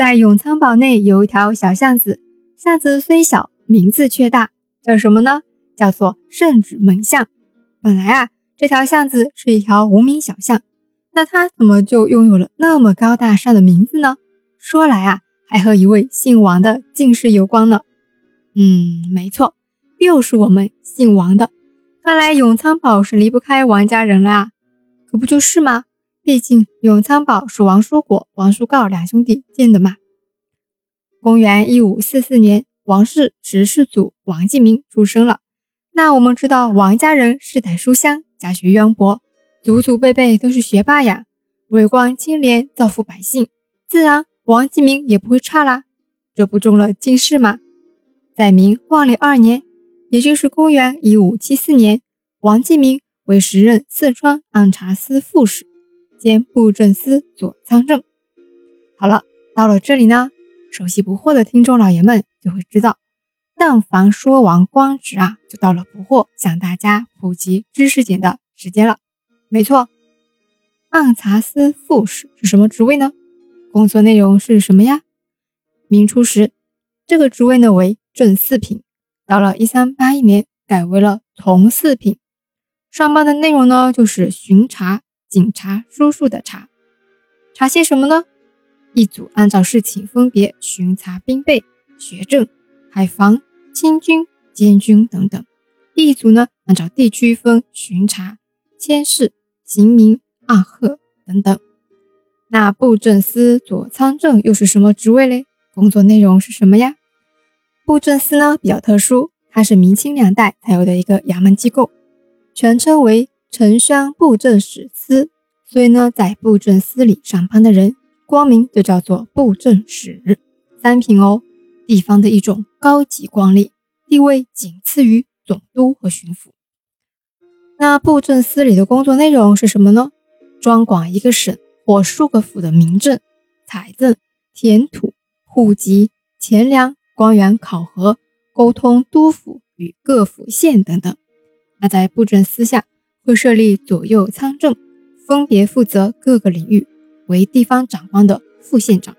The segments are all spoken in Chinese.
在永昌堡内有一条小巷子，巷子虽小，名字却大，叫什么呢？叫做圣旨门巷。本来啊，这条巷子是一条无名小巷，那它怎么就拥有了那么高大上的名字呢？说来啊，还和一位姓王的进士有关呢。嗯，没错，又是我们姓王的。看来永昌堡是离不开王家人了啊！可不就是吗？毕竟永昌堡是王叔果、王叔告两兄弟建的嘛。公元一五四四年，王氏十世祖王继明出生了。那我们知道王家人世代书香，家学渊博，祖祖辈辈都是学霸呀，为官清廉，造福百姓，自然王继明也不会差啦。这不中了进士吗？在明万历二年，也就是公元一五七四年，王继明为时任四川按察司副使兼布政司左参政。好了，到了这里呢，熟悉不惑的听众老爷们就会知道。但凡说完官职啊，就到了不惑向大家普及知识点的时间了。没错，按察司副使是什么职位呢？工作内容是什么呀？明初时，这个职位呢为正四品，到了一三八一年改为了从四品。上班的内容呢就是巡查、警察、叔叔的查，查些什么呢？一组按照事情分别巡查兵备、学政、海防。清军、监军等等，一组呢按照地区分巡查、监视、刑名、暗贺等等。那布政司左参政又是什么职位嘞？工作内容是什么呀？布政司呢比较特殊，它是明清两代才有的一个衙门机构，全称为城乡布政使司，所以呢在布政司里上班的人，光名就叫做布政使，三品哦。地方的一种高级官吏，地位仅次于总督和巡抚。那布政司里的工作内容是什么呢？专管一个省或数个府的民政、财政、田土、户籍、钱粮、官员考核、沟通督府与各府县等等。那在布政司下又设立左右参政，分别负责各个领域，为地方长官的副县长。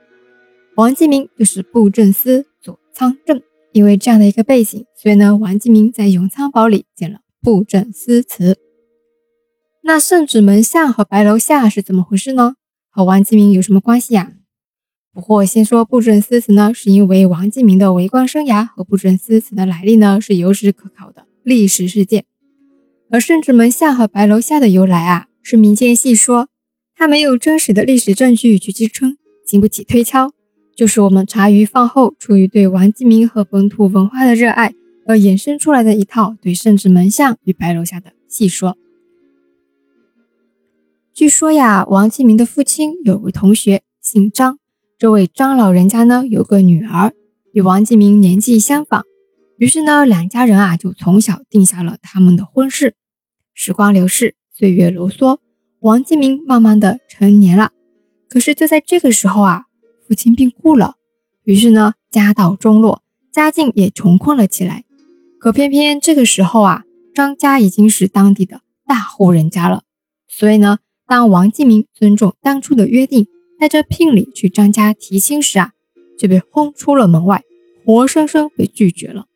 王继明就是布政司。左仓政，因为这样的一个背景，所以呢，王继明在永昌堡里建了布政司祠。那圣旨门下和白楼下是怎么回事呢？和王继明有什么关系呀？不过先说布政司祠呢，是因为王继明的为官生涯和布政司祠的来历呢是有史可考的历史事件。而圣旨门下和白楼下的由来啊，是民间戏说，它没有真实的历史证据去支撑，经不起推敲。就是我们茶余饭后，出于对王继明和本土文化的热爱而衍生出来的一套对圣旨门下与白楼下的戏说。据说呀，王继明的父亲有位同学姓张，这位张老人家呢有个女儿，与王继明年纪相仿，于是呢两家人啊就从小定下了他们的婚事。时光流逝，岁月如梭，王继明慢慢的成年了。可是就在这个时候啊。父亲病故了，于是呢，家道中落，家境也穷困了起来。可偏偏这个时候啊，张家已经是当地的大户人家了。所以呢，当王继明尊重当初的约定，带着聘礼去张家提亲时啊，就被轰出了门外，活生生被拒绝了。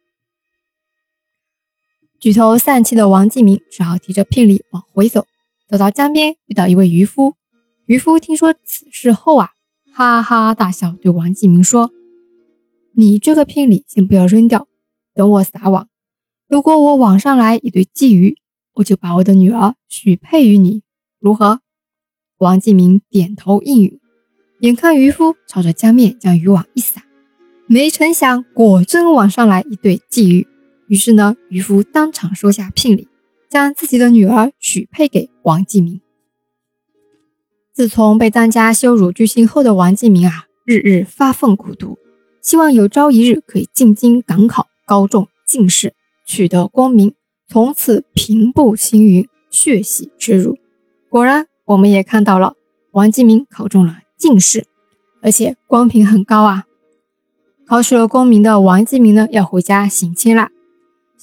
举头丧气的王继明只好提着聘礼往回走。走到江边，遇到一位渔夫。渔夫听说此事后啊。哈哈大笑，对王继明说：“你这个聘礼先不要扔掉，等我撒网。如果我网上来一对鲫鱼，我就把我的女儿许配于你，如何？”王继明点头应允。眼看渔夫朝着江面将渔网一撒，没成想果真网上来一对鲫鱼。于是呢，渔夫当场收下聘礼，将自己的女儿许配给王继明。自从被当家羞辱巨星后的王继明啊，日日发愤苦读，希望有朝一日可以进京赶考，高中进士，取得功名，从此平步青云，血洗耻辱。果然，我们也看到了，王继明考中了进士，而且光评很高啊。考取了功名的王继明呢，要回家省亲啦。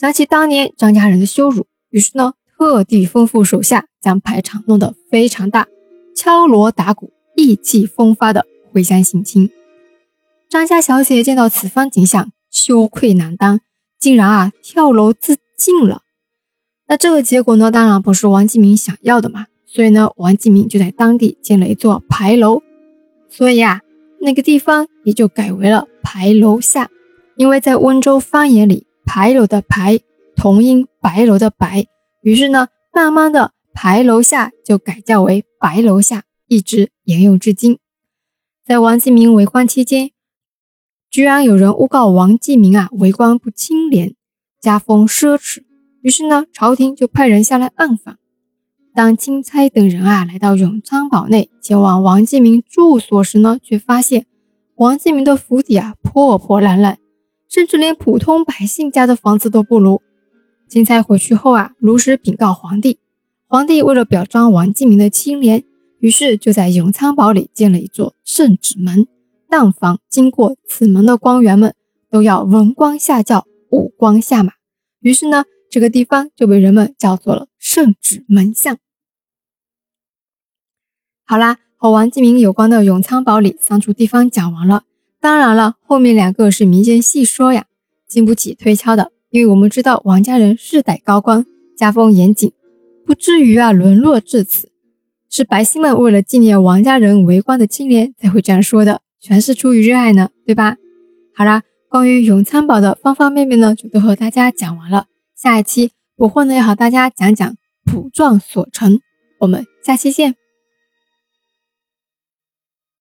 想起当年张家人的羞辱，于是呢，特地吩咐手下将排场弄得非常大。敲锣打鼓，意气风发的回乡省亲。张家小姐见到此番景象，羞愧难当，竟然啊跳楼自尽了。那这个结果呢，当然不是王继明想要的嘛。所以呢，王继明就在当地建了一座牌楼，所以啊，那个地方也就改为了牌楼下。因为在温州方言里，牌楼的牌同音白楼的白，于是呢，慢慢的牌楼下就改叫为白楼下，一直沿用至今。在王继明为官期间，居然有人诬告王继明啊为官不清廉，家风奢侈，于是呢，朝廷就派人下来暗访。当钦差等人啊来到永昌堡内，前往王继明住所时呢，却发现王继明的府邸啊破破烂烂，甚至连普通百姓家的房子都不如。钦差回去后啊，如实禀告皇帝。皇帝为了表彰王继明的清廉，于是就在永昌堡里建了一座圣旨门。但凡经过此门的官员们，都要文官下轿，武官下马。于是呢。这个地方就被人们叫做了圣旨门巷。好啦，和王继明有关的永昌堡里三处地方讲完了。当然了，后面两个是民间戏说呀，经不起推敲的。因为我们知道王家人世代高官，家风严谨，不至于啊沦落至此。是百姓们为了纪念王家人为官的清廉才会这样说的，全是出于热爱呢，对吧？好啦，关于永昌堡的方方面面呢，就都和大家讲完了。下一期我会呢要和大家讲讲卜状所成，我们下期见。